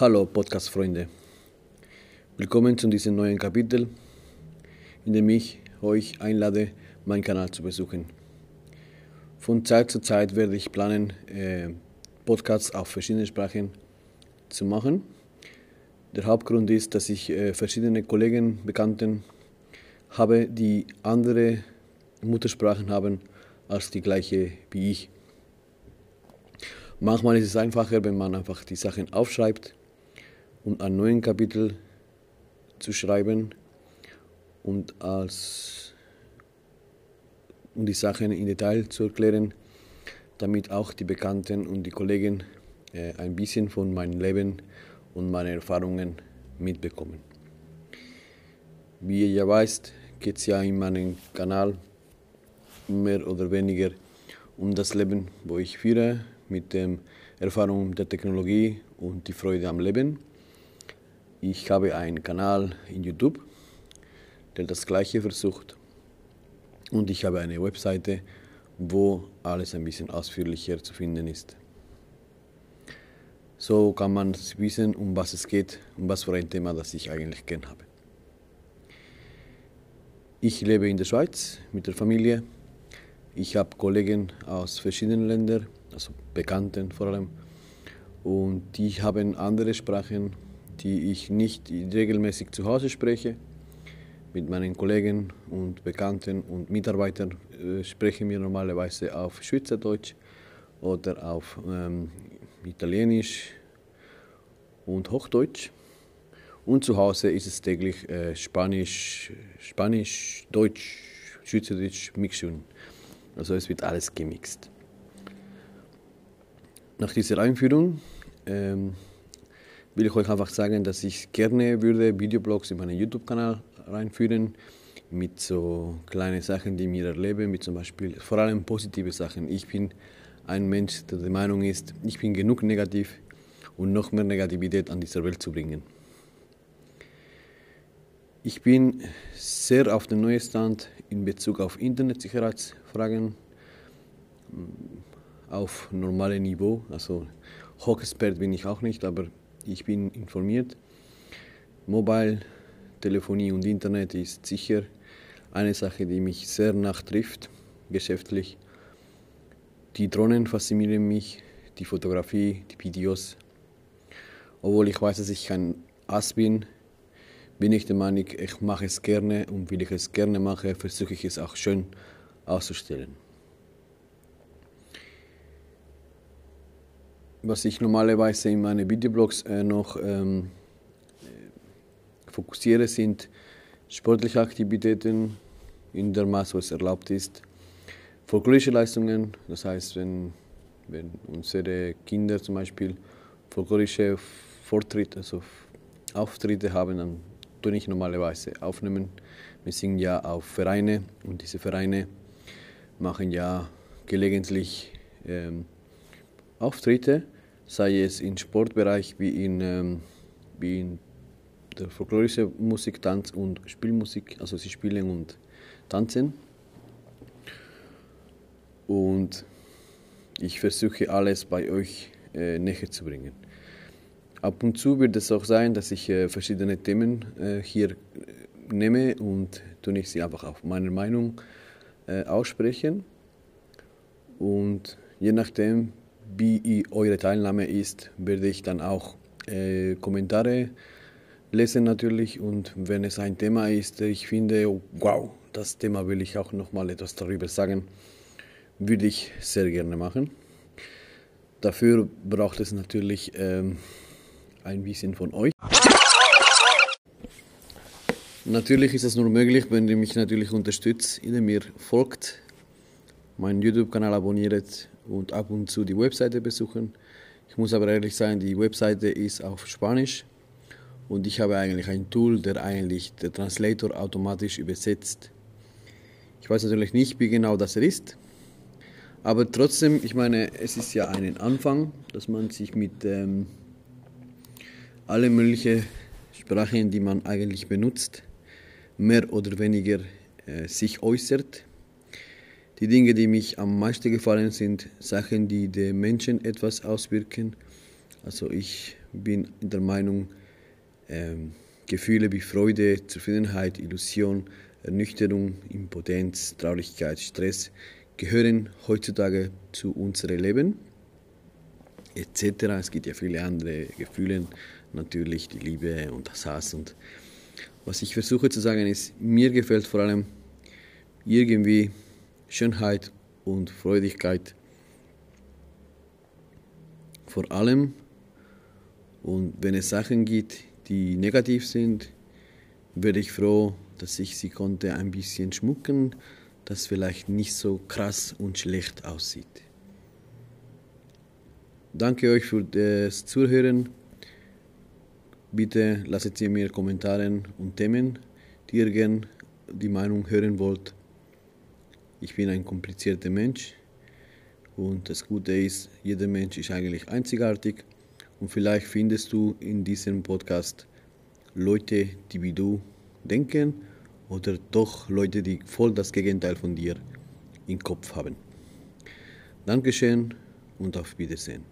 Hallo Podcast-Freunde. Willkommen zu diesem neuen Kapitel, in dem ich euch einlade, meinen Kanal zu besuchen. Von Zeit zu Zeit werde ich planen, äh, Podcasts auf verschiedene Sprachen zu machen. Der Hauptgrund ist, dass ich äh, verschiedene Kollegen, Bekannten habe, die andere Muttersprachen haben als die gleiche wie ich. Manchmal ist es einfacher, wenn man einfach die Sachen aufschreibt und ein neues Kapitel zu schreiben und, als, um die Sachen in Detail zu erklären, damit auch die Bekannten und die Kollegen äh, ein bisschen von meinem Leben und meinen Erfahrungen mitbekommen. Wie ihr ja weißt, geht es ja in meinem Kanal mehr oder weniger um das Leben, wo ich führe, mit der Erfahrung der Technologie und die Freude am Leben. Ich habe einen Kanal in YouTube, der das Gleiche versucht. Und ich habe eine Webseite, wo alles ein bisschen ausführlicher zu finden ist. So kann man wissen, um was es geht, um was für ein Thema, das ich eigentlich gern habe. Ich lebe in der Schweiz mit der Familie. Ich habe Kollegen aus verschiedenen Ländern, also Bekannten vor allem, und die haben andere Sprachen die ich nicht regelmäßig zu Hause spreche. Mit meinen Kollegen und Bekannten und Mitarbeitern äh, sprechen wir normalerweise auf Schweizerdeutsch oder auf ähm, Italienisch und Hochdeutsch. Und zu Hause ist es täglich äh, Spanisch, Spanisch, Deutsch, Schweizerdeutsch, Mixung. Also es wird alles gemixt. Nach dieser Einführung ähm, will ich euch einfach sagen, dass ich gerne würde Videoblogs in meinen YouTube-Kanal reinführen mit so kleinen Sachen, die ich mir erlebe, mit zum Beispiel vor allem positive Sachen. Ich bin ein Mensch, der der Meinung ist, ich bin genug negativ und noch mehr Negativität an dieser Welt zu bringen. Ich bin sehr auf dem neuen Stand in Bezug auf Internetsicherheitsfragen auf normalem Niveau. Also Hochexpert bin ich auch nicht, aber ich bin informiert. Mobile, Telefonie und Internet ist sicher eine Sache, die mich sehr nachtrifft, geschäftlich. Die Drohnen faszinieren mich, die Fotografie, die Videos. Obwohl ich weiß, dass ich kein Ass bin, bin ich der Meinung, ich mache es gerne und weil ich es gerne mache, versuche ich es auch schön auszustellen. Was ich normalerweise in meinen Videoblogs äh, noch ähm, fokussiere, sind sportliche Aktivitäten in der Maß, wo es erlaubt ist. Folklorische Leistungen, das heißt, wenn, wenn unsere Kinder zum Beispiel folklorische Vortritte, also Auftritte haben, dann tue ich normalerweise aufnehmen. Wir singen ja auf Vereine und diese Vereine machen ja gelegentlich ähm, Auftritte, sei es im Sportbereich wie in, ähm, wie in der folklorischen Musik, Tanz und Spielmusik, also sie spielen und tanzen. Und ich versuche alles bei euch äh, näher zu bringen. Ab und zu wird es auch sein, dass ich äh, verschiedene Themen äh, hier äh, nehme und tue ich sie einfach auf meine Meinung äh, aussprechen. Und je nachdem, wie eure Teilnahme ist, werde ich dann auch äh, Kommentare lesen natürlich und wenn es ein Thema ist, ich finde, wow, das Thema will ich auch noch mal etwas darüber sagen, würde ich sehr gerne machen. Dafür braucht es natürlich ähm, ein bisschen von euch. Natürlich ist es nur möglich, wenn ihr mich natürlich unterstützt, indem ihr folgt, meinen YouTube-Kanal abonniert und ab und zu die Webseite besuchen. Ich muss aber ehrlich sein, die Webseite ist auf Spanisch und ich habe eigentlich ein Tool, der eigentlich der Translator automatisch übersetzt. Ich weiß natürlich nicht, wie genau das ist, aber trotzdem, ich meine, es ist ja ein Anfang, dass man sich mit ähm, alle möglichen Sprachen, die man eigentlich benutzt, mehr oder weniger äh, sich äußert. Die Dinge, die mich am meisten gefallen, sind Sachen, die den Menschen etwas auswirken. Also ich bin der Meinung, ähm, Gefühle wie Freude, Zufriedenheit, Illusion, Ernüchterung, Impotenz, Traurigkeit, Stress gehören heutzutage zu unserem Leben etc. Es gibt ja viele andere Gefühle, natürlich die Liebe und das Hass. Und was ich versuche zu sagen ist, mir gefällt vor allem irgendwie Schönheit und Freudigkeit vor allem. Und wenn es Sachen gibt, die negativ sind, werde ich froh, dass ich sie konnte ein bisschen schmucken, das vielleicht nicht so krass und schlecht aussieht. Danke euch für das Zuhören. Bitte lasst ihr mir Kommentare und Themen, die ihr gerne die Meinung hören wollt. Ich bin ein komplizierter Mensch und das Gute ist, jeder Mensch ist eigentlich einzigartig und vielleicht findest du in diesem Podcast Leute, die wie du denken oder doch Leute, die voll das Gegenteil von dir im Kopf haben. Dankeschön und auf Wiedersehen.